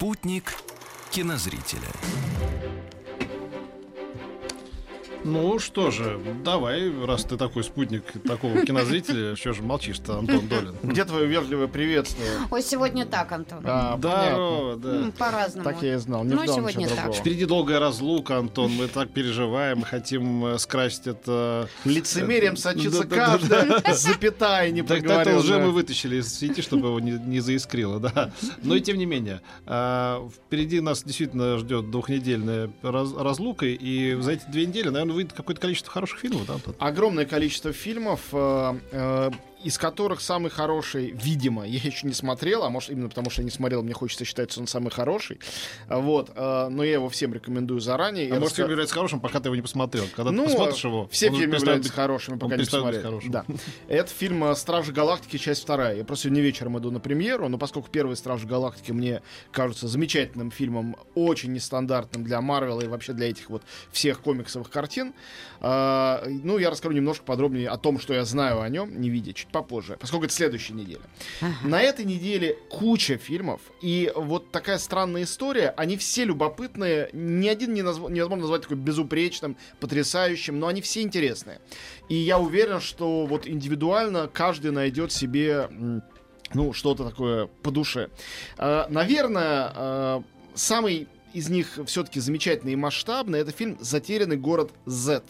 Спутник кинозрителя. Ну что же, давай, раз ты такой спутник такого кинозрителя, что же молчишь-то, Антон Долин? Где твое вежливое приветствие? Ой, сегодня так, Антон. А, Здорово, да. По-разному. Так я и знал, не Ну, ждал сегодня так. другого. Впереди долгая разлука, Антон, мы так переживаем, хотим э, скрасить это... Лицемерием сочится каждая запятая не Так, так уже мы вытащили из сети, чтобы его не, заискрило, да. Но и тем не менее, а, впереди нас действительно ждет двухнедельная раз- разлука, и за эти две недели, наверное, выйдет какое-то количество хороших фильмов, да, Антон? Огромное количество фильмов, э, э, из которых самый хороший, видимо, я еще не смотрел, а может именно потому, что я не смотрел, мне хочется считать, что он самый хороший. Вот, э, но я его всем рекомендую заранее. А И может, раска- фильм является хорошим, пока ты его не посмотрел. Когда Ну, ты посмотришь его, Все фильмы являются быть- хорошими, пока не посмотрел. Да. Это фильм э, «Стражи Галактики. Часть вторая». Я просто сегодня вечером иду на премьеру, но поскольку первый «Стражи Галактики» мне кажется замечательным фильмом, очень нестандартным для Марвела и вообще для этих вот всех комиксовых картин, э, ну, я расскажу немножко подробнее о том, что я знаю о нем, не видя, попозже, поскольку это следующая неделя. На этой неделе куча фильмов, и вот такая странная история, они все любопытные, ни один не назв- невозможно назвать такой безупречным, потрясающим, но они все интересные. И я уверен, что вот индивидуально каждый найдет себе ну, что-то такое по душе. Э, Наверное, э, самый из них все-таки замечательный и масштабный это фильм «Затерянный город Z».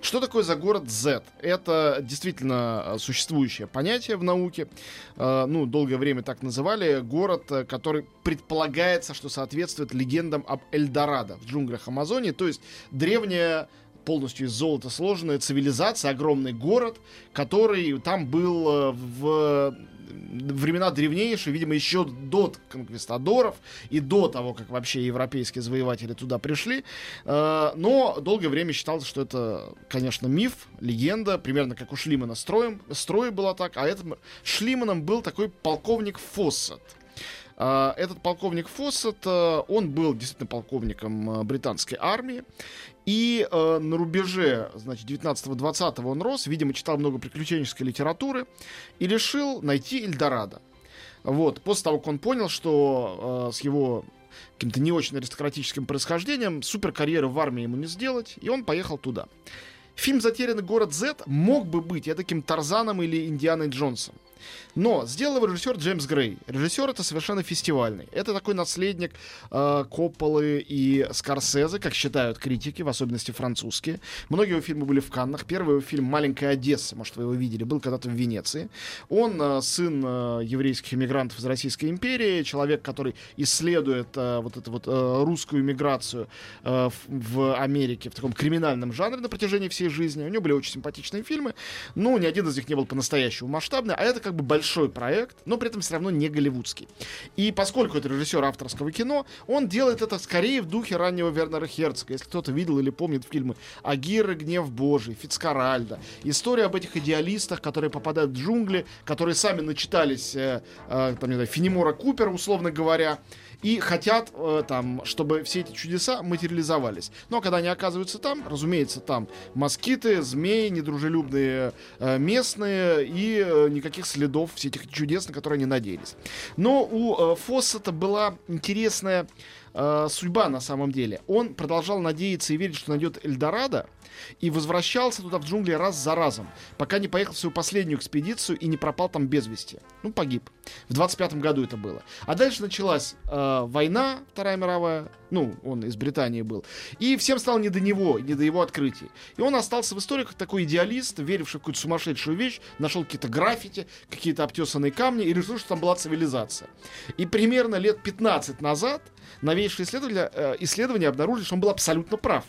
Что такое за город Z? Это действительно э, существующее понятие в науке. Э, Ну, долгое время так называли. Город, э, который предполагается, что соответствует легендам об Эльдорадо в джунглях Амазонии. То есть древняя полностью из золота сложенная цивилизация, огромный город, который там был э, в времена древнейшие, видимо, еще до конквистадоров и до того, как вообще европейские завоеватели туда пришли. Э, Но долгое время считалось, что это, конечно, миф, легенда, примерно как у Шлимана строем, строй была так, а этим Шлиманом был такой полковник Фоссет. А, Этот полковник Фоссет, э, он был действительно полковником э, британской армии. И э, на рубеже, значит, 19-20 он рос, видимо, читал много приключенческой литературы и решил найти Эльдорадо. Вот, после того, как он понял, что с его каким-то не очень аристократическим происхождением супер карьеры в армии ему не сделать, и он поехал туда. Фильм «Затерянный город Z» мог бы быть таким Тарзаном или Индианой Джонсом. Но сделал его режиссер Джеймс Грей. Режиссер это совершенно фестивальный. Это такой наследник э, Копполы и Скорсезе, как считают критики, в особенности французские. Многие его фильмы были в Каннах. Первый его фильм «Маленькая Одесса», может, вы его видели, был когда-то в Венеции. Он э, сын э, еврейских иммигрантов из Российской империи, человек, который исследует э, вот эту вот э, русскую иммиграцию э, в, в Америке в таком криминальном жанре на протяжении всей жизни. У него были очень симпатичные фильмы, но ни один из них не был по-настоящему масштабный, а это как бы большой проект, но при этом все равно не голливудский. И поскольку это режиссер авторского кино, он делает это скорее в духе раннего Вернера Херцога. Если кто-то видел или помнит фильмы «Агир и гнев Божий», «Фицкаральда», история об этих идеалистах, которые попадают в джунгли, которые сами начитались, э, э, там, не знаю, Фенемора Купера, условно говоря, и хотят э, там, чтобы все эти чудеса материализовались. Но когда они оказываются там, разумеется, там москиты, змеи, недружелюбные э, местные и э, никаких следов всех этих чудес, на которые они надеялись. Но у э, Фоссета была интересная э, судьба на самом деле. Он продолжал надеяться и верить, что найдет Эльдорадо, и возвращался туда в джунгли раз за разом, пока не поехал в свою последнюю экспедицию и не пропал там без вести. Ну, погиб. В 25 году это было. А дальше началась э, война, Вторая мировая, ну, он из Британии был, и всем стало не до него, не до его открытий. И он остался в истории как такой идеалист, веривший в какую-то сумасшедшую вещь, нашел какие-то граффити, какие-то обтесанные камни и решил, что там была цивилизация. И примерно лет 15 назад новейшие исследователи, э, исследования обнаружили, что он был абсолютно прав.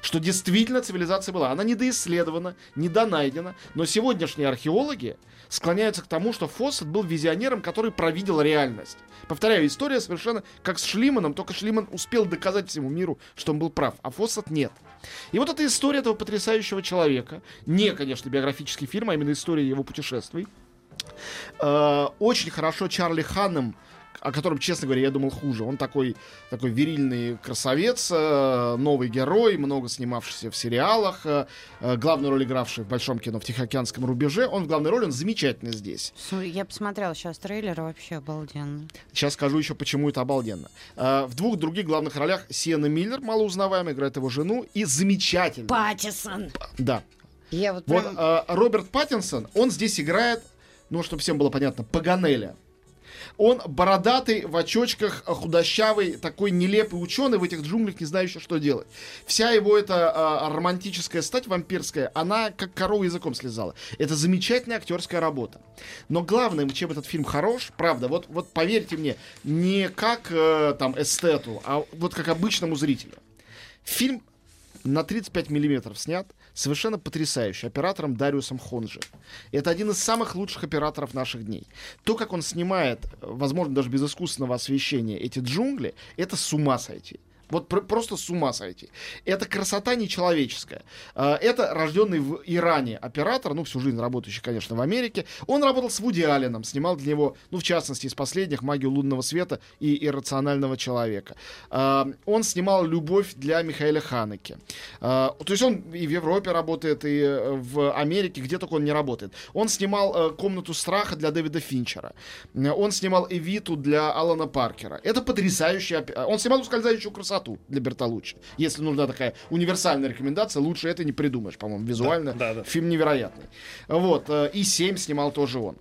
Что действительно цивилизация была. Она недоисследована, недонайдена, но сегодняшние археологи склоняются к тому, что Фоссет был визионером, который провидел реальность. Повторяю, история совершенно как с Шлиманом, только Шлиман успел доказать всему миру, что он был прав, а Фоссет нет. И вот эта история этого потрясающего человека, не, конечно, биографический фильм, а именно история его путешествий, э, очень хорошо Чарли Ханнем о котором, честно говоря, я думал хуже. Он такой, такой верильный красавец, э, новый герой, много снимавшийся в сериалах, э, э, главную роль игравший в большом кино в Тихоокеанском рубеже. Он в главной роли, он замечательный здесь. Я посмотрел сейчас трейлер, вообще обалденно. Сейчас скажу еще, почему это обалденно. В двух других главных ролях Сиена Миллер, малоузнаваемая, играет его жену, и замечательный. Паттисон! Да. Я вот, вот прям... Роберт Паттинсон, он здесь играет, ну, чтобы всем было понятно, Паганеля. Он бородатый, в очочках, худощавый, такой нелепый ученый в этих джунглях, не знающий, что делать. Вся его эта а, романтическая стать вампирская, она как корову языком слезала. Это замечательная актерская работа. Но главное, чем этот фильм хорош, правда, вот, вот поверьте мне, не как э, там эстету, а вот как обычному зрителю. Фильм на 35 миллиметров снят, совершенно потрясающий, оператором Дариусом Хонжи. Это один из самых лучших операторов наших дней. То, как он снимает, возможно, даже без искусственного освещения, эти джунгли, это с ума сойти. Вот пр- просто с ума сойти. Это красота нечеловеческая. А, это рожденный в Иране оператор, ну, всю жизнь работающий, конечно, в Америке. Он работал с Вуди Алленом, снимал для него, ну, в частности, из последних «Магию лунного света» и «Иррационального человека». А, он снимал «Любовь» для Михаила Ханеке. А, то есть он и в Европе работает, и э, в Америке, где только он не работает. Он снимал э, «Комнату страха» для Дэвида Финчера. Он снимал «Эвиту» для Алана Паркера. Это потрясающий... Он снимал «Ускользающую красоту» красоту для Бертолуччи. Если нужна такая универсальная рекомендация, лучше это не придумаешь, по-моему, визуально. Да, да, да. Фильм невероятный. Вот. Э, и 7 снимал тоже он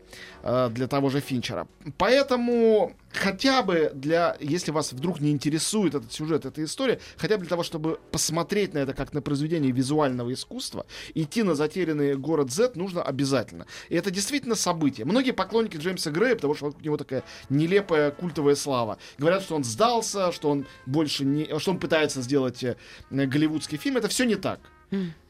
для того же Финчера. Поэтому хотя бы для, если вас вдруг не интересует этот сюжет, эта история, хотя бы для того, чтобы посмотреть на это как на произведение визуального искусства, идти на затерянный город Z нужно обязательно. И это действительно событие. Многие поклонники Джеймса Грея, потому что у него такая нелепая культовая слава, говорят, что он сдался, что он больше не, что он пытается сделать э, голливудский фильм. Это все не так.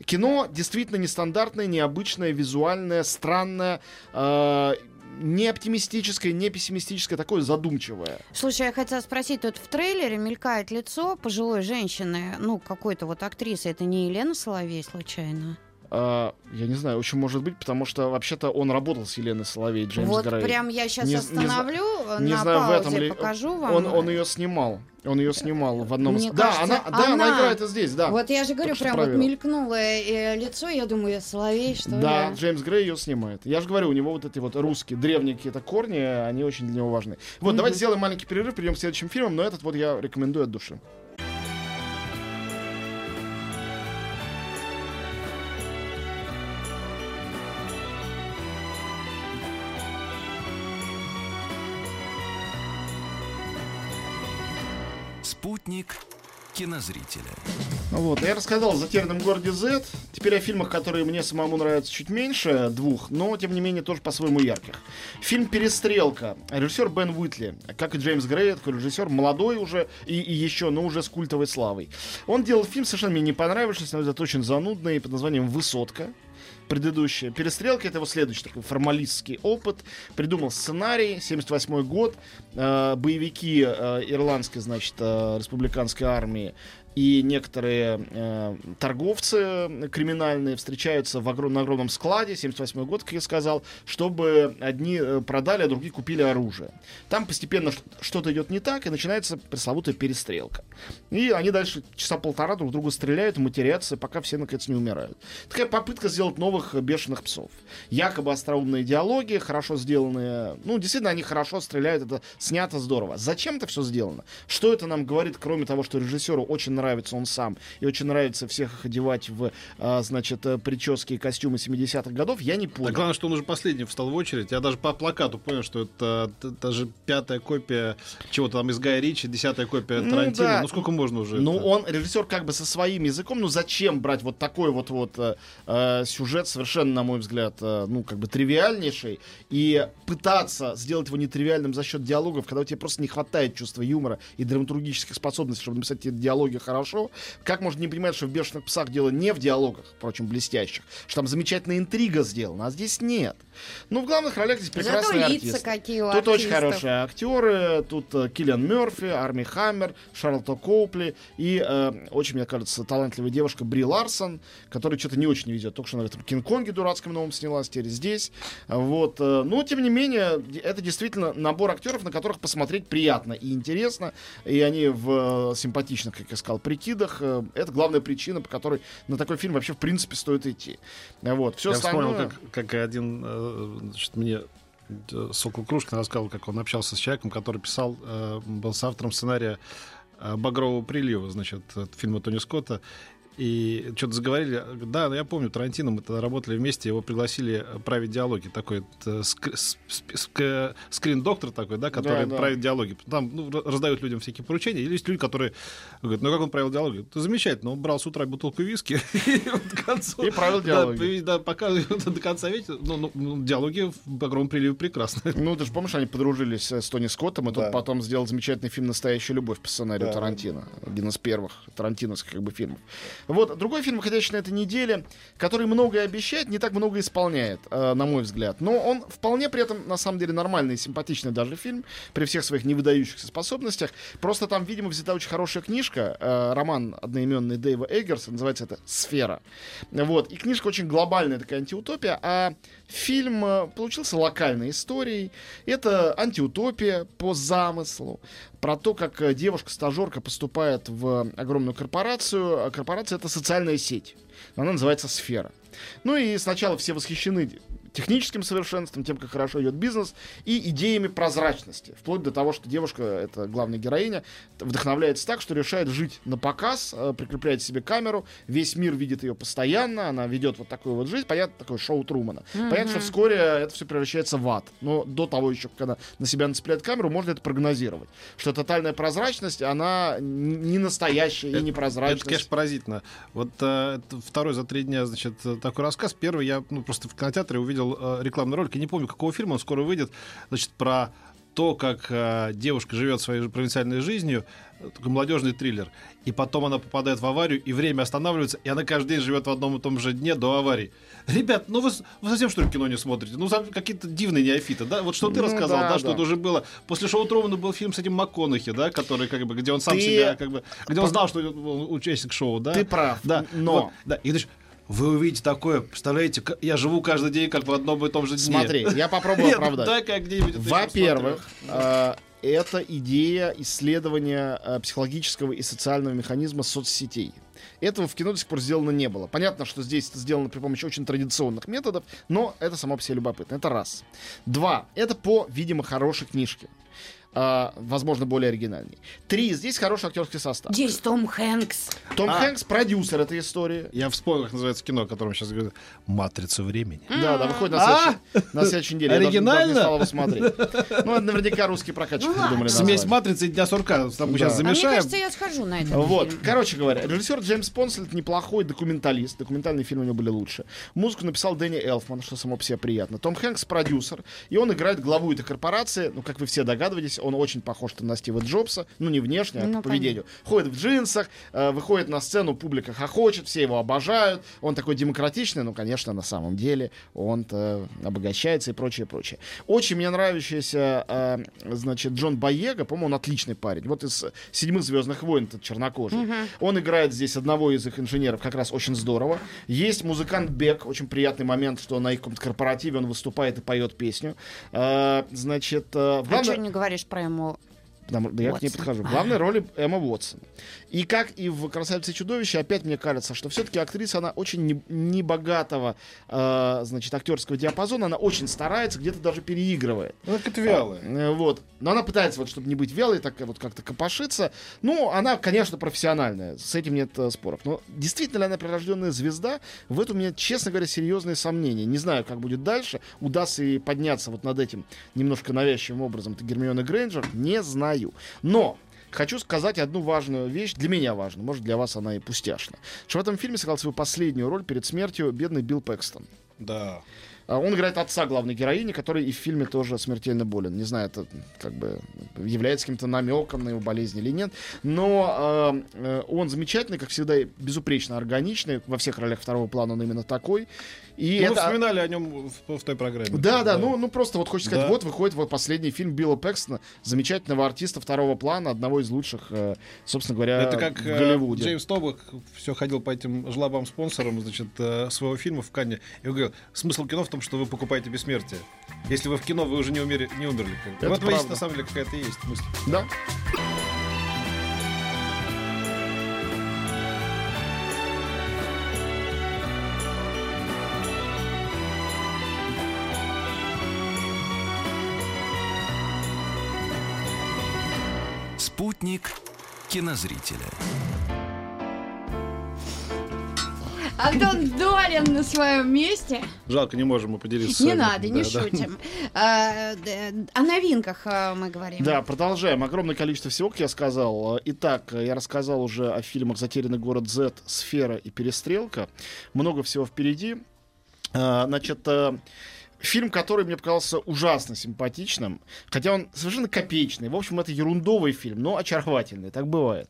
Кино действительно нестандартное, необычное, визуальное, странное. Э, не оптимистическое, не пессимистическое, такое задумчивое. Слушай, я хотела спросить, тут в трейлере мелькает лицо пожилой женщины, ну, какой-то вот актрисы. Это не Елена Соловей, случайно? Uh, я не знаю, очень может быть, потому что вообще-то он работал с Еленой Соловей, Джеймс вот Грей. прям я сейчас не, остановлю, не, не на знаю, паузе в этом ли... покажу вам. Он, он ее снимал. Он ее снимал в одном Мне из... кажется, да, она, да, она... она играет здесь, да. Вот я же говорю, прям что вот мелькнуло э, лицо, я думаю, Соловей, что Да, ли? Джеймс Грей ее снимает. Я же говорю, у него вот эти вот русские, древние какие-то корни, они очень для него важны. Вот, Мгм. давайте сделаем маленький перерыв, перейдем к следующим фильмам, но этот вот я рекомендую от души. Спутник кинозрителя. Вот, я рассказал о затерянном городе Z. Теперь о фильмах, которые мне самому нравятся чуть меньше, двух, но, тем не менее, тоже по-своему ярких. Фильм «Перестрелка». Режиссер Бен Уитли. Как и Джеймс Грей, такой режиссер, молодой уже и, и еще, но уже с культовой славой. Он делал фильм, совершенно мне не понравившийся, но это очень занудный, под названием «Высотка» предыдущая. Перестрелка это его следующий такой формалистский опыт. Придумал сценарий, 78 год. Э, боевики э, ирландской, значит, э, республиканской армии и некоторые э, торговцы криминальные встречаются в огром, на огромном складе, 78 год, как я сказал, чтобы одни э, продали, а другие купили оружие. Там постепенно что-то идет не так, и начинается пресловутая перестрелка. И они дальше часа полтора друг друга стреляют, матерятся, пока все, наконец, не умирают. Такая попытка сделать новых бешеных псов. Якобы остроумные диалоги, хорошо сделанные. Ну, действительно, они хорошо стреляют, это снято здорово. Зачем это все сделано? Что это нам говорит, кроме того, что режиссеру очень нравится нравится он сам, и очень нравится всех их одевать в, а, значит, э, прически и костюмы 70-х годов, я не понял. А главное, что он уже последний встал в очередь. Я даже по плакату понял, что это даже пятая копия чего-то там из Гая Ричи, десятая копия Ну Тарантино. да. Ну сколько можно уже? Ну, это? он, режиссер, как бы со своим языком, ну зачем брать вот такой вот вот э, э, сюжет, совершенно, на мой взгляд, э, ну, как бы тривиальнейший, и пытаться сделать его нетривиальным за счет диалогов, когда у тебя просто не хватает чувства юмора и драматургических способностей, чтобы написать эти диалоги хорошо. Хорошо. Как можно не понимать, что в «Бешеных псах» дело не в диалогах, впрочем, блестящих, что там замечательная интрига сделана, а здесь нет. Ну, в главных ролях здесь прекрасные Зато лица артисты. какие у Тут очень артистов. хорошие актеры. Тут э, Киллиан Мерфи, Арми Хаммер, Шарлотта Коупли и э, очень, мне кажется, талантливая девушка Бри Ларсон, которая что-то не очень везет. Только что она в этом Кинг-Конге дурацком новом снялась, теперь здесь. Вот. э, Но, тем не менее, это действительно набор актеров, на которых посмотреть приятно и интересно. И они в э, симпатичных, как я сказал, прикидах. Э, Это главная причина, по которой на такой фильм вообще, в принципе, стоит идти. Вот. Все Я остальное... вспомнил, как, как один э, значит, мне э, Сокол Крушкин рассказывал, как он общался с человеком, который писал, э, был с автором сценария э, «Багрового прилива», значит, фильма Тони Скотта. И что-то заговорили. Да, ну я помню, Тарантино, мы тогда работали вместе, его пригласили править диалоги. Такой э, ск- с- сп- ск- скрин-доктор такой, да, который Да, да. правит диалоги. Там ну, раздают людям всякие поручения. Или есть люди, которые говорят, ну как он правил диалоги? Это замечательно. Он брал с утра бутылку виски и правил диалоги. Да, пока до конца вечера. Ну, ну, ну, диалоги в «Багровом приливе» прекрасны. Ну, ты же помнишь, они подружились э, с Тони Скоттом, и тот потом сделал замечательный фильм «Настоящая любовь» по сценарию. Тарантино. Один из первых тарантиновских как бы фильмов. Вот, другой фильм, выходящий на этой неделе, который многое обещает, не так много исполняет, э, на мой взгляд. Но он вполне при этом, на самом деле, нормальный и симпатичный даже фильм, при всех своих невыдающихся способностях. Просто там, видимо, взята очень хорошая книжка, э, роман одноименный Дэйва Эггерса, называется это «Сфера». Вот, и книжка очень глобальная такая антиутопия, а фильм э, получился локальной историей. Это антиутопия по замыслу. Про то, как э, девушка-стажерка поступает в огромную корпорацию. Корпорация — это социальная сеть. Она называется «Сфера». Ну и сначала все восхищены техническим совершенством, тем, как хорошо идет бизнес, и идеями прозрачности. Вплоть до того, что девушка, это главная героиня, вдохновляется так, что решает жить на показ, э, прикрепляет себе камеру, весь мир видит ее постоянно, она ведет вот такую вот жизнь, понятно, такое шоу Трумана. Понятно, что вскоре это все превращается в ад. Но до того еще, она на себя нацепляет камеру, можно это прогнозировать. Что тотальная прозрачность, она не настоящая и Это- не Это, прозрачность. конечно, поразительно. Вот э, это второй за три дня, значит, э, такой рассказ. Первый я ну, просто в кинотеатре увидел э, рекламный ролик. Я не помню, какого фильма, он скоро выйдет. Значит, про то, как э, девушка живет своей провинциальной жизнью, такой молодежный триллер. И потом она попадает в аварию, и время останавливается, и она каждый день живет в одном и том же дне до аварии. Ребят, ну вы, вы совсем что ли кино не смотрите? Ну, какие-то дивные неофиты, да? Вот что ты Ну рассказал, да, да, что да. это уже было. После шоу Трумана был фильм с этим МакКонахи, да, который как бы, где он сам Ты- себя, как бы, где он знал, что он участник шоу, да? Ты прав, Да, но- вот, да. И значит, вы увидите такое, представляете, я живу каждый день как в одном и том же дне. Смотри, я попробую оправдать. Во-первых, э, это идея исследования э, психологического и социального механизма соцсетей. Этого в кино до сих пор сделано не было. Понятно, что здесь это сделано при помощи очень традиционных методов, но это само по себе любопытно. Это раз. Два. Это по, видимо, хорошей книжке. А, возможно, более оригинальней. Три. Здесь хороший актерский состав. Здесь Том Хэнкс. Том А. Хэнкс продюсер этой истории. Я вспомнил, как называется кино, о котором сейчас говорю. «Матрица времени». Да, да, выходит на А? следующей, на следующей неделе. Я даже- Оригинально? даже не стал его смотреть. Ну, это наверняка русские прокатчики придумали Смесь. «Матрицы» и «Дня сурка». Там мы Да. сейчас А А мне замешаем. кажется, я схожу на этот Вот, фильм. короче говоря, режиссер Джеймс Понсел это неплохой документалист. Документальные фильмы у него были лучше. Музыку написал Дэнни Элфман, что само по себе приятно. Том Хэнкс продюсер, и он играет главу этой корпорации. Ну, как вы все догадываетесь, он очень похож на Стива Джобса. Ну, не внешне, а Ну, по поведению. Ходит в джинсах, э, выходит на сцену, публика хохочет, все его обожают. Он такой демократичный, ну, конечно, на самом деле он-то обогащается и прочее, прочее. Очень мне нравящийся, э, значит, Джон Боега, по-моему, он отличный парень. Вот из «Седьмых Звездных войн» этот чернокожий. Он играет здесь одного из их инженеров, как раз очень здорово. Есть музыкант Бек, очень приятный момент, что на их каком-то корпоративе он выступает и поет песню. Э, значит, э, в А главной- что не говоришь про ему? Потому- да я к ней Уотсон. подхожу. В главной роли Эмма Уотсон. И как и в «Красавице и чудовище», опять мне кажется, что все-таки актриса, она очень не- небогатого, э, значит, актерского диапазона, она очень старается, где-то даже переигрывает. Ну, как это вялое. Э, Вот. Но она пытается, вот, чтобы не быть вялой, так вот как-то копошиться. Ну, она, конечно, профессиональная. С этим нет э, споров. Но действительно ли она прирожденная звезда? В этом у меня, честно говоря, серьезные сомнения. Не знаю, как будет дальше. Удастся ей подняться вот над этим немножко навязчивым образом. Это Гермиона Грейнджер? Не знаю. Но Хочу сказать одну важную вещь, для меня важную, может для вас она и пустяшна. Что в этом фильме сыграл свою последнюю роль перед смертью бедный Билл Пэкстон. Да. А Он играет отца главной героини, который и в фильме тоже смертельно болен. Не знаю, это как бы является каким-то намеком на его болезнь или нет. Но э, э, он замечательный, как всегда, безупречно органичный. Во всех ролях второго плана он именно такой. И Ну, мы это... вспоминали о нем в, в той программе. Да, да, ну, ну просто вот хочется сказать, Да. вот выходит вот последний фильм Билла Пэкстона, замечательного артиста второго плана, одного из лучших, э, собственно говоря, Это как в э, Голливуде. Джеймс Тобак все ходил по этим жлобам спонсорам, значит, своего фильма в Канне. И говорил, смысл кино в том, что вы покупаете бессмертие. Если вы в кино, вы уже не, умери, не умерли. Это в этом есть, правда. на самом деле, какая-то есть мысль. Да. Спутник кинозрителя. Антон Долин на своем месте. Жалко, не можем мы поделиться. Не надо, не шутим. А, О новинках а, мы говорим. Да, продолжаем. Огромное количество всего, как я сказал. Итак, я рассказал уже о фильмах «Затерянный город Z», «Сфера» и «Перестрелка». Много всего впереди. А, Значит, э, фильм, который мне показался ужасно симпатичным, хотя он совершенно копеечный. В общем, это ерундовый фильм, но очаровательный, так бывает.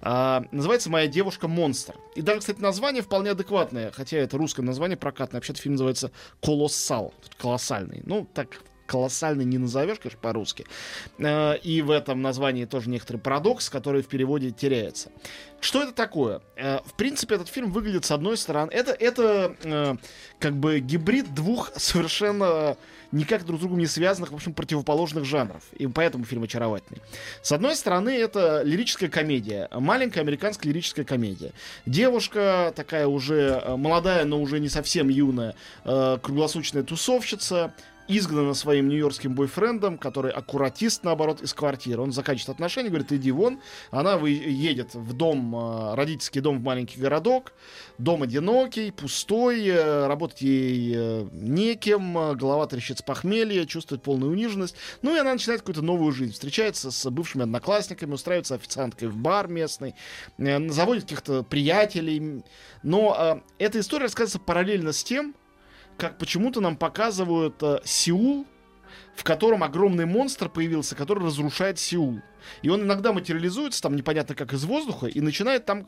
А, Называется «Моя девушка монстр». И даже, кстати, название вполне адекватное, хотя это русское название прокатное. Вообще-то фильм называется «Колоссал», колоссальный. Ну, так колоссальный не назовешь, конечно, по-русски. Э, И в этом названии тоже некоторый парадокс, который в переводе теряется. Что это такое? Э, В принципе, этот фильм выглядит с одной стороны... Это, это э, как бы гибрид двух совершенно никак друг с другом не связанных, в общем, противоположных жанров. И поэтому фильм очаровательный. С одной стороны, это лирическая комедия. Маленькая американская лирическая комедия. Девушка такая уже молодая, но уже не совсем юная, круглосуточная тусовщица, изгнана своим нью-йоркским бойфрендом, который аккуратист, наоборот, из квартиры. Он заканчивает отношения, говорит, иди вон. Она едет в дом, э, родительский дом в маленький городок. Дом одинокий, пустой, э, работать ей э, некем, голова трещит с похмелья, чувствует полную униженность. Ну и она начинает какую-то новую жизнь. Встречается с бывшими одноклассниками, устраивается официанткой в бар местный, заводит каких-то приятелей. Но эта история рассказывается параллельно с тем, как почему-то нам показывают э, Сеул, в котором огромный монстр появился, который разрушает Сеул. И он иногда материализуется, там непонятно как из воздуха, и начинает там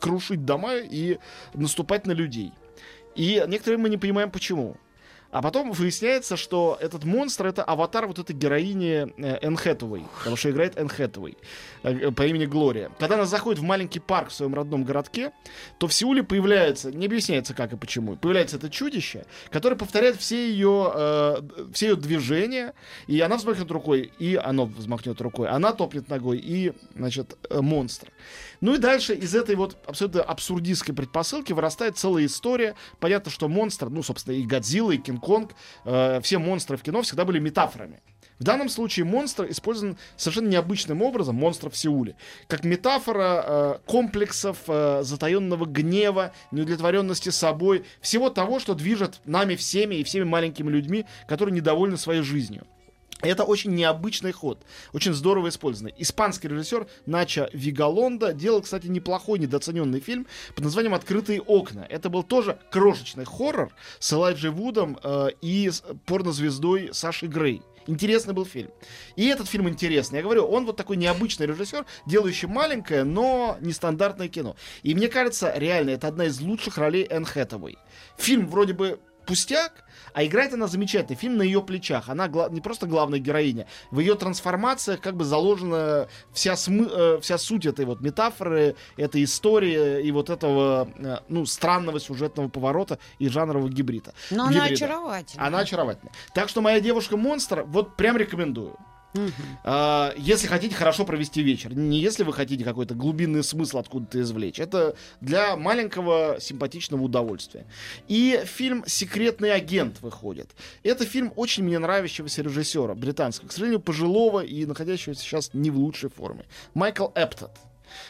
крушить дома и наступать на людей. И некоторые мы не понимаем почему. А потом выясняется, что этот монстр это аватар вот этой героини э, Энн Хэтэуэй, потому что играет Энн Хэтэуэй э, по имени Глория. Когда она заходит в маленький парк в своем родном городке, то в Сеуле появляется, не объясняется как и почему, появляется это чудище, которое повторяет все ее, э, все ее движения, и она взмахнет рукой, и оно взмахнет рукой, она топнет ногой, и, значит, э, монстр. Ну и дальше из этой вот абсолютно абсурдистской предпосылки вырастает целая история. Понятно, что монстр, ну, собственно, и Годзилла, и Кинг-Конг, э, все монстры в кино всегда были метафорами. В данном случае монстр использован совершенно необычным образом, монстр в Сеуле, как метафора э, комплексов, э, затаенного гнева, неудовлетворенности собой, всего того, что движет нами всеми и всеми маленькими людьми, которые недовольны своей жизнью. Это очень необычный ход, очень здорово использованный. Испанский режиссер Нача Вигалонда делал, кстати, неплохой, недооцененный фильм под названием «Открытые окна». Это был тоже крошечный хоррор с Элайджей Вудом э, и порнозвездой Сашей Грей. Интересный был фильм. И этот фильм интересный. Я говорю, он вот такой необычный режиссер, делающий маленькое, но нестандартное кино. И мне кажется, реально, это одна из лучших ролей Энн Хэтэуэй. Фильм вроде бы пустяк, а играет она замечательно. Фильм на ее плечах. Она не просто главная героиня. В ее трансформациях как бы заложена вся, смы- э, вся суть этой вот метафоры, этой истории и вот этого, э, ну, странного сюжетного поворота и жанрового гибрида. Но она гибрида. очаровательна. Она очаровательная. Так что моя девушка монстр, вот прям рекомендую. Мгм. А, если хотите хорошо провести вечер, не если вы хотите какой-то глубинный смысл откуда-то извлечь. Это для маленького симпатичного удовольствия. И фильм «Секретный агент» выходит. Это фильм очень мне нравящегося режиссера британского, к сожалению, пожилого и находящегося сейчас не в лучшей форме. Майкл Эптот.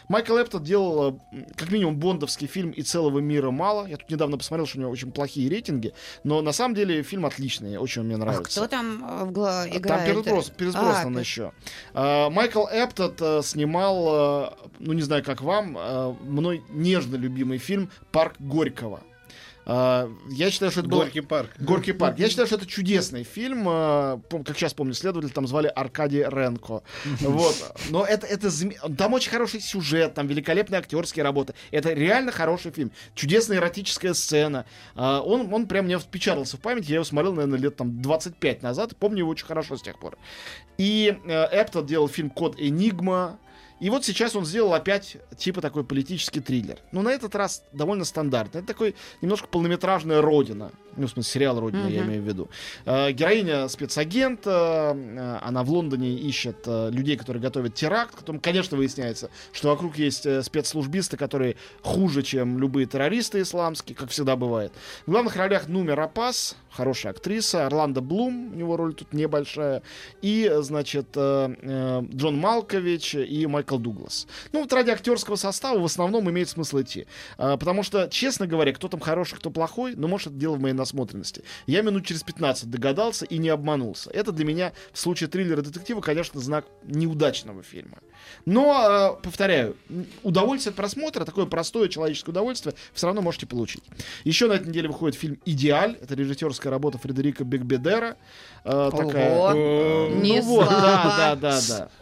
Майкл Эптот делал, э, как минимум, бондовский фильм «И целого мира мало». Я тут недавно посмотрел, что у него очень плохие рейтинги, но на самом деле фильм отличный, очень он мне А нравится. кто там э, в гла- играет? Там Пирс Брос- Пирс А, Пирс- еще. А, Майкл Эптот э, снимал, э, ну не знаю как вам, э, мной нежно любимый фильм «Парк Горького». А, я считаю, что это был... Горький парк. Горький парк. Я считаю, что это чудесный фильм. а, Как сейчас помню, следователь там звали Аркадий Ренко. Вот. Но это, это там очень хороший сюжет, там великолепные актерские работы. Это реально хороший фильм. Чудесная эротическая сцена. А, Он, он прям мне впечатался в память. Я его смотрел, наверное, лет там 25 назад. Помню его очень хорошо с тех пор. И э, Эптон делал фильм «Код Энигма». И вот сейчас он сделал опять типа такой политический триллер. Но на этот раз довольно стандартный. Это такой немножко полнометражная родина. Ну, в смысле, сериал Родина, я Мгм. имею в виду. Э, героиня спецагента, э, она в Лондоне ищет э, людей, которые готовят теракт. Потом, конечно, выясняется, что вокруг есть э, спецслужбисты, которые хуже, чем любые террористы исламские, как всегда бывает. В главных ролях Нуми Рапас, хорошая актриса, Орландо Блум, у него роль тут небольшая, и, э, значит, э, э, Джон Малкович и Майкл Дуглас. Ну, вот ради актерского состава в основном имеет смысл идти. А, Потому что, честно говоря, кто там хороший, кто плохой, ну, может, это дело в моей насмотренности. Я минут через 15 догадался и не обманулся. Это для меня в случае триллера детектива, конечно, знак неудачного фильма. Но, э, повторяю, удовольствие от просмотра, такое простое человеческое удовольствие, все равно можете получить. Еще на этой неделе выходит фильм «Идеаль». Это режиссерская работа Фредерика Бекбедера. Э, такая, Ого. э, Не ну вот, да, да, да,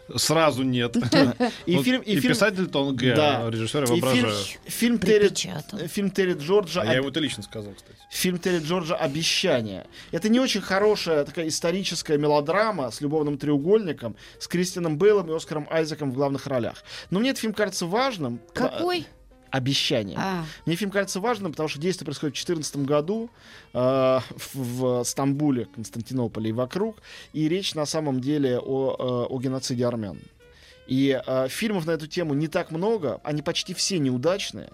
да. Сразу нет. И фильм, и фильм, писатель-то он Г, Да. режиссер я и фильм, воображаю. фильм Терри, фильм Терри Джорджа А я «Об- ему это лично сказал, кстати. фильм Терри Джорджа «Обещание». Это не очень хорошая такая историческая мелодрама с любовным треугольником, с Кристианом Бейлом и Оскаром Айзеком в главных ролях. Но мне этот фильм кажется важным. Какой? «Обещание». А, Мне фильм кажется важным, потому что действие происходит в 2014 году э, в, в Стамбуле, Константинополе и вокруг. И речь на самом деле о, э, о геноциде армян. И э, фильмов на эту тему не так много, они почти все неудачные.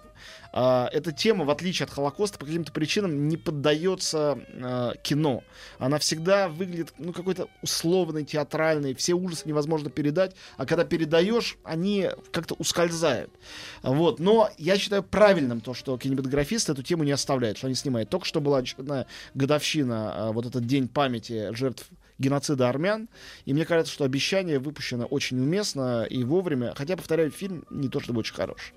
А, эта тема, в отличие от Холокоста, по каким-то причинам не поддается э, кино. Она всегда выглядит, ну, какой-то условной, театральной. Все ужасы невозможно передать, а когда передаешь, они как-то ускользают. Вот. Но я считаю правильным то, что кинематографисты эту тему не оставляют, что они снимают. Только что была очередная годовщина, а, вот этот день памяти жертв геноцида армян. И мне кажется, что обещание выпущено очень уместно и вовремя. Хотя, повторяю, фильм не то чтобы очень хорош.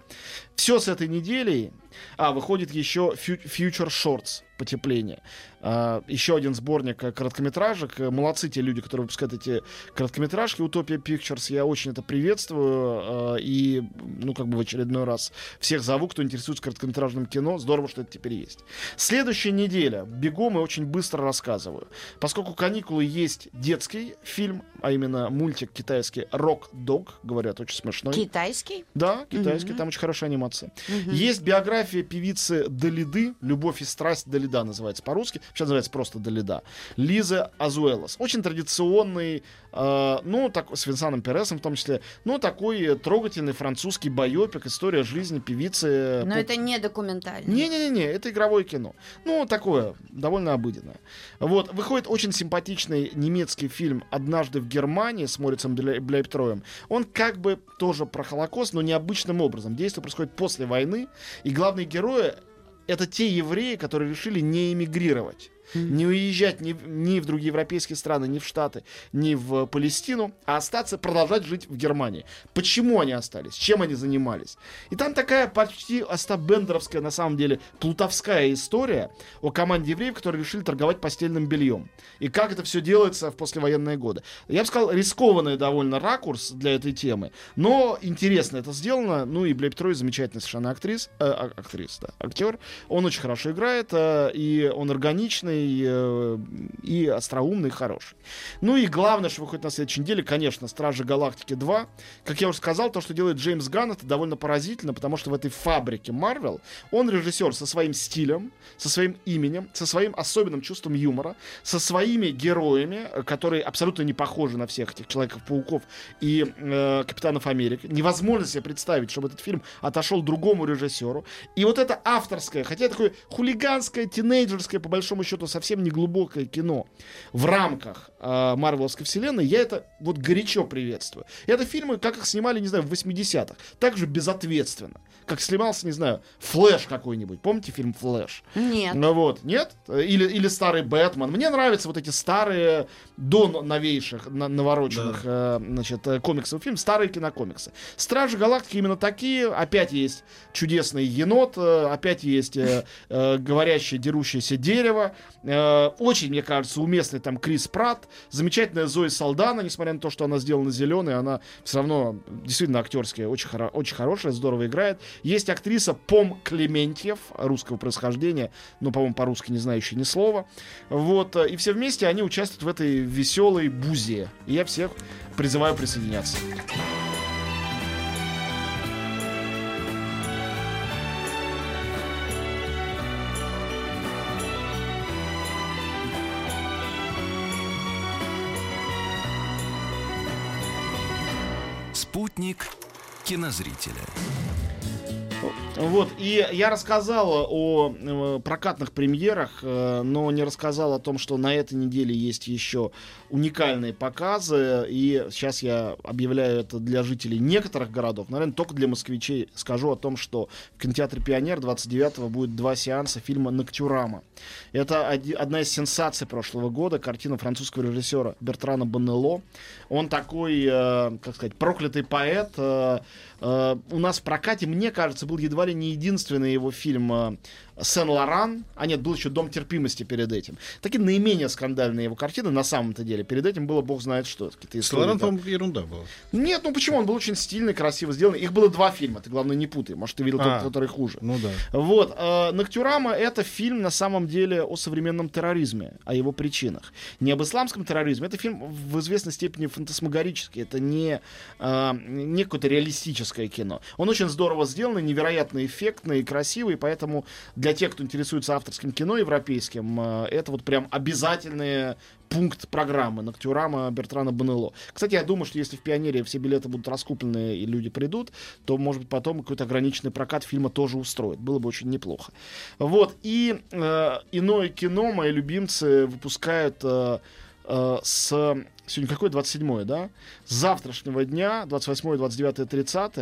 Все с этой недели. А, выходит еще Future Shorts потепление. А, еще один сборник э, короткометражек. Э, Молодцы те люди, которые выпускают эти короткометражки. Утопия Pictures. Я очень это приветствую. э, И, ну, как бы в очередной раз всех зову, кто интересуется короткометражным кино. Здорово, что это теперь есть. Следующая неделя. Бегом и очень быстро рассказываю. Поскольку каникулы есть детский фильм, а именно мультик китайский Rock Dog, говорят, очень смешной. китайский? Да, китайский, Мгм. там очень хорошая анимация. Мгм. Есть биография певицы Далиды, «Любовь и страсть Далида» называется по-русски, сейчас называется просто Далида, Лиза Азуэлос. Очень традиционный, э, ну, так, с Винсаном Пересом в том числе, ну, такой э, трогательный французский байопик, история жизни певицы. Но поп- это не документально. не-не-не, это игровое кино. Ну, такое, довольно обыденное. Вот, выходит очень симпатичный немецкий фильм «Однажды в Германии» с Морицем Бляйптроем. Он как бы тоже про Холокост, но необычным образом. Действие происходит после войны, и главные герои — это те евреи, которые решили не эмигрировать. Не уезжать ни, ни в другие европейские страны, ни в Штаты, ни в Палестину, а остаться, продолжать жить в Германии. Почему они остались? Чем они занимались? И там такая почти остабендеровская, на самом деле, плутовская история о команде евреев, которые решили торговать постельным бельем. И как это все делается в послевоенные годы. Я бы сказал, рискованный довольно ракурс для этой темы, но интересно это сделано. Ну и Блейб Трой замечательный совершенно актрис, э, а- актрис, да, актер. Он очень хорошо играет, э, и он органичный, э, и остроумный, и хороший. Ну и главное, что выходит на следующей неделе, конечно, Стражи Галактики 2. Как я уже сказал, то, что делает Джеймс Ганн, это довольно поразительно, потому что в этой фабрике Марвел он режиссер со своим стилем, со своим именем, со своим особенным чувством юмора, со своими героями, которые абсолютно не похожи на всех этих Человеков-пауков и э, Капитанов Америки. Невозможно себе представить, чтобы этот фильм отошел другому режиссеру. И вот это авторское, хотя такое хулиганское, тинейджерское, по большому счету, совсем не глубокое кино. В рамках э, Марвеловской вселенной, я это вот горячо приветствую. Это фильмы, как их снимали, не знаю, в 80-х. Также безответственно. Как снимался, не знаю, Флэш какой-нибудь. Помните фильм Флэш? Нет. Ну вот, нет? Или, или старый Бэтмен. Мне нравятся вот эти старые, до но- новейших, на- навороченных, э, значит, э, комиксов фильм, старые кинокомиксы. Стражи Галактики именно такие. Опять есть чудесный енот, э, опять есть э, э, говорящее, дерущееся дерево. Э, очень, мне кажется, уместный там Крис Пратт. Замечательная Зои Салдана, несмотря на то, что она сделана зеленой, она все равно действительно актерская, очень, хоро- очень хорошая, здорово играет. Есть актриса Пом Клементьев, русского происхождения, но, по-моему, по-русски не знающая ни слова. Вот, э, и все вместе они участвуют в этой веселой бузе. И я всех призываю присоединяться. Спутник кинозрителя. Вот, и я рассказал о э, прокатных премьерах, э, но не рассказал о том, что на этой неделе есть еще уникальные показы, и сейчас я объявляю это для жителей некоторых городов, наверное, только для москвичей скажу о том, что в кинотеатре «Пионер» 29-го будет два сеанса фильма «Ноктюрама». Это одна из сенсаций прошлого года, картина французского режиссера Бертрана Боннелло. Он такой, э, как сказать, проклятый поэт. э, э, у нас в прокате, мне кажется, был едва ли не единственный его фильм э, Сен-Лоран. А нет, был еще Дом терпимости перед этим. Такие наименее скандальные его картины на самом-то деле. Перед этим было бог знает что. Солоран, там. ерунда была. Нет, ну почему? Он был очень стильный, красиво сделанный. Их было два фильма, ты главное не путай. Может, ты видел А. тот, который хуже. Ну да. Вот, э, Ноктюрама это фильм на самом деле о современном терроризме, о его причинах. Не об исламском терроризме, это фильм в известной степени фантасмагорический, это не, э, не какое-то реалистическое кино. Он очень здорово сделан, невероятно эффектный и красивый, поэтому для тех, кто интересуется авторским кино европейским, э, это вот прям обязательный пункт программы Ноктюрама Бертрана Бонелло. Кстати, я думаю, что если в Пионере все билеты будут раскуплены и люди придут, то, может быть, потом какой-то ограниченный прокат фильма тоже устроит. Было бы очень неплохо. Вот. И э, иное кино мои любимцы выпускают э, э, с... Сегодня какое? 27 да? С завтрашнего дня, 28, 29, 30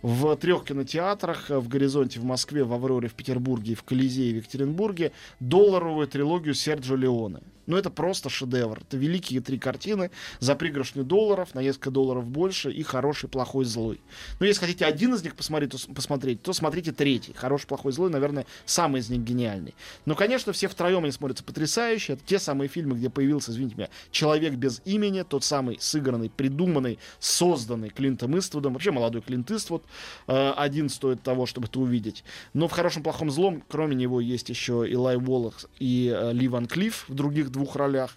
в трех кинотеатрах э, в «Горизонте» в Москве, в «Авроре» в Петербурге в «Колизее» в Екатеринбурге долларовую трилогию Серджио Леоне. Ну, это просто шедевр. Это великие три картины за пригоршню долларов, на несколько долларов больше, и хороший, плохой, злой. Ну, если хотите один из них посмотреть, то, посмотреть, то смотрите третий. Хороший, плохой, злой, наверное, самый из них гениальный. Но, конечно, все втроем они смотрятся потрясающе. Это те самые фильмы, где появился, извините меня, человек без имени, тот самый сыгранный, придуманный, созданный Клинтом Иствудом. Вообще молодой Клинт Иствуд. Э, один стоит того, чтобы это увидеть. Но в хорошем, плохом, злом, кроме него, есть еще Илай Уоллах и э, Ли Ван Клифф в других двух ролях.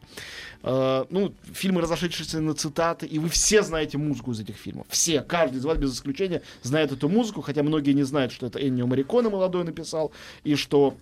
Э, ну, фильмы, разошедшиеся на цитаты, и вы все знаете музыку из этих фильмов. Все, каждый из вас без исключения знает эту музыку, хотя многие не знают, что это Эннио Мариконе молодой написал, и что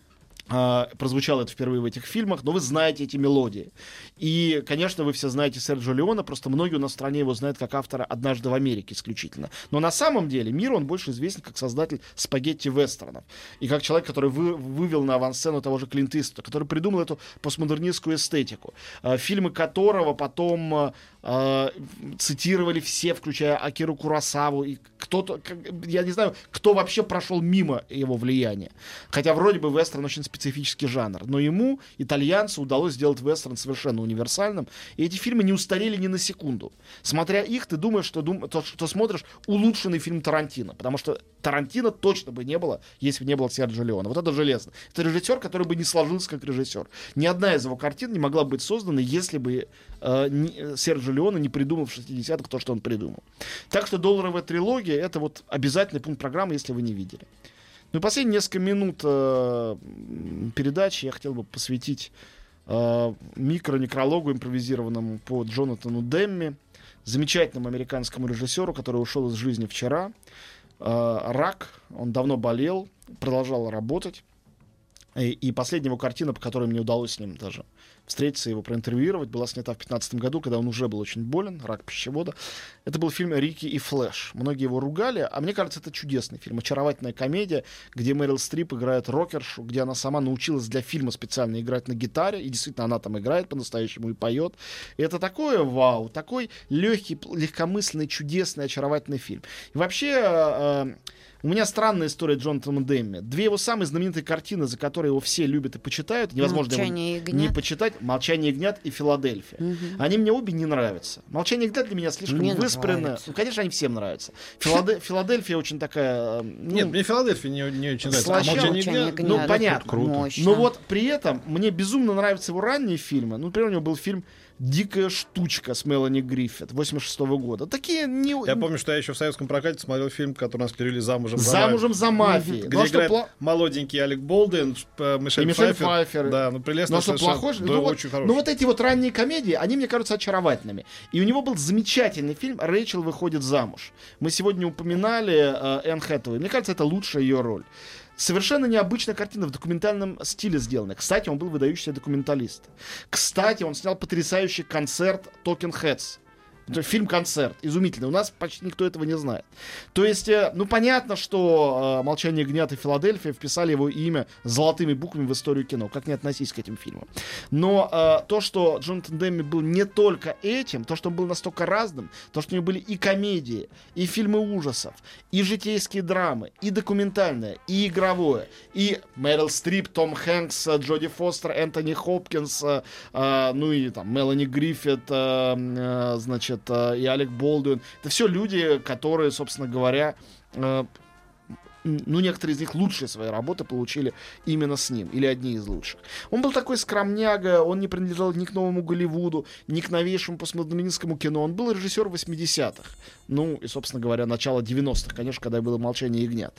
прозвучало это впервые в этих фильмах, но вы знаете эти мелодии. И, конечно, вы все знаете Серджио Леона, просто многие у нас в стране его знают как автора «Однажды в Америке» исключительно. Но на самом деле миру он больше известен как создатель спагетти-вестернов. И как человек, который вы- вывел на авансцену того же Клинт Иствуда, который придумал эту постмодернистскую эстетику. А, Фильмы которого потом а, а, цитировали все, включая Акиру Курасаву. И кто-то, я не знаю, кто вообще прошел мимо его влияния. Хотя вроде бы вестерн очень специфический жанр. Но ему, итальянцу, удалось сделать вестерн совершенно универсальным. И эти фильмы не устарели ни на секунду. Смотря их, ты думаешь, что, дум... то, что смотришь улучшенный фильм Тарантино. Потому что Тарантино точно бы не было, если бы не было Серджио Леоне. Вот это железно. Это режиссер, который бы не сложился как режиссер. Ни одна из его картин не могла быть создана, если бы э, не- Серджио Леоне не придумал в 60-х то, что он придумал. Так что долларовая трилогия это вот обязательный пункт программы, если вы не видели. Ну и последние несколько минут э, передачи я хотел бы посвятить э, микро-некрологу импровизированному по Джонатану Демми, замечательному американскому режиссеру, который ушел из жизни вчера. Э, рак, он давно болел, продолжал работать. И, и последняя его картина, по которой мне удалось с ним даже встретиться, его проинтервьюировать, была снята в 2015 году, когда он уже был очень болен, рак пищевода. Это был фильм «Рики и Флэш». Многие его ругали, а мне кажется, это чудесный фильм, очаровательная комедия, где Мэрил Стрип играет рокершу, где она сама научилась для фильма специально играть на гитаре, и действительно она там играет по-настоящему и поет. И это такое вау, такой легкий, легкомысленный, чудесный, очаровательный фильм. И вообще... Э, э у меня странная история Джонатана Демми. Две его самые знаменитые картины, за которые его все любят и почитают, невозможно «Молчание его не почитать, «Молчание ягнят» и «Филадельфия». Угу. Они мне обе не нравятся. «Молчание ягнят» для меня слишком мне выспренно. Ну, конечно, они всем нравятся. Филаде... «Филадельфия» очень такая... Ну, Нет, мне «Филадельфия» не, не очень нравится. А «Молчание ягнят», ну, понятно. Круто. Мощно. Но вот при этом мне безумно нравятся его ранние фильмы. Ну, например, у него был фильм дикая штучка с Мелани Гриффит 86 -го года. Такие не... Я помню, что я еще в советском прокате смотрел фильм, который нас перевели «Замужем за «Замужем за мафией». Где ну, играет пла... молоденький Алек Болден, Мишель, и Мишель Пфайфер. Пфайфер. Да, ну прелестно. Ну, что плохой? Да, ну, очень вот, ну вот эти вот ранние комедии, они мне кажутся очаровательными. И у него был замечательный фильм «Рэйчел выходит замуж». Мы сегодня упоминали э, Энн Хэтэуэй. Мне кажется, это лучшая ее роль. Совершенно необычная картина в документальном стиле сделана. Кстати, он был выдающийся документалист. Кстати, он снял потрясающий концерт Talking Heads фильм-концерт. Изумительный. У нас почти никто этого не знает. То есть, э, ну, понятно, что э, «Молчание гнят» и «Филадельфия» вписали его имя золотыми буквами в историю кино. Как не относись к этим фильмам. Но э, то, что Джонатан Демми был не только этим, то, что он был настолько разным, то, что у него были и комедии, и фильмы ужасов, и житейские драмы, и документальное, и игровое, и Мэрил Стрип, Том Хэнкс, Джоди Фостер, Энтони Хопкинс, ну и там Мелани Гриффит, значит, значит, э, и Алек Болдуин. Это все люди, которые, собственно говоря, э, ну, некоторые из них лучшие свои работы получили именно с ним, или одни из лучших. Он был такой скромняга, он не принадлежал ни к новому Голливуду, ни к новейшему постмодернистскому кино. Он был режиссер 80-х. Ну, и, собственно говоря, начало 90-х, конечно, когда было «Молчание ягнят».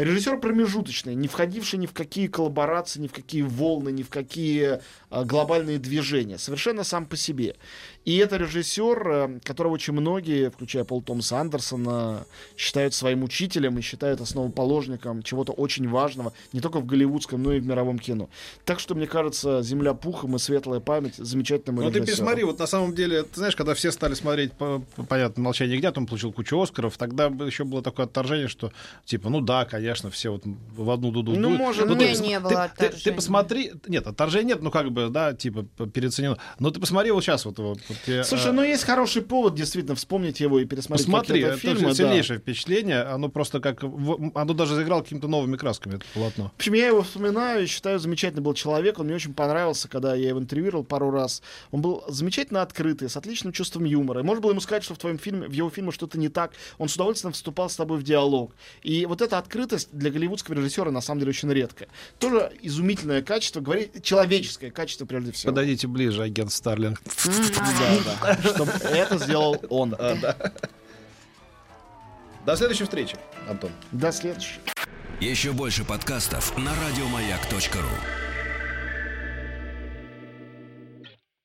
Режиссер промежуточный, не входивший ни в какие коллаборации, ни в какие волны, ни в какие а, глобальные движения. Совершенно сам по себе. И это режиссер, э, которого очень многие, включая Пол Томаса Андерсона, считают своим учителем и считают основоположником чего-то очень важного, не только в голливудском, но и в мировом кино. Так что, мне кажется, «Земля пухом» и «Светлая память» замечательному Ну ты пересмотри, вот на самом деле, ты знаешь, когда все стали смотреть, понятно, «Молчание ягнят», он получил кучу Оскаров, тогда еще было такое отторжение, что, типа, ну да, конечно, все вот в одну дуду Ну, может, ну, ты, не было ты, ты, ты посмотри, нет, отторжения нет, ну как бы, да, типа, переоценено. Но ты посмотри вот сейчас вот, вот вот, Слушай, а... ну есть хороший повод действительно вспомнить его и пересмотреть Посмотри, это фильмы, сильнейшее да. впечатление. Оно просто как... Оно даже заиграло какими-то новыми красками, это полотно. В общем, я его вспоминаю и считаю, замечательный был человек. Он мне очень понравился, когда я его интервьюировал пару раз. Он был замечательно открытый, с отличным чувством юмора. И можно было ему сказать, что в твоем фильме, в его фильме что-то не так. Он с удовольствием вступал с тобой в диалог. И вот эта открытость для голливудского режиссера на самом деле очень редкая. Тоже изумительное качество, говорит, человеческое качество прежде всего. Подойдите ближе, агент Старлинг. Да, да. Чтобы это сделал он. До следующей встречи, Антон. До следующей. Еще больше подкастов на радиомаяк.ру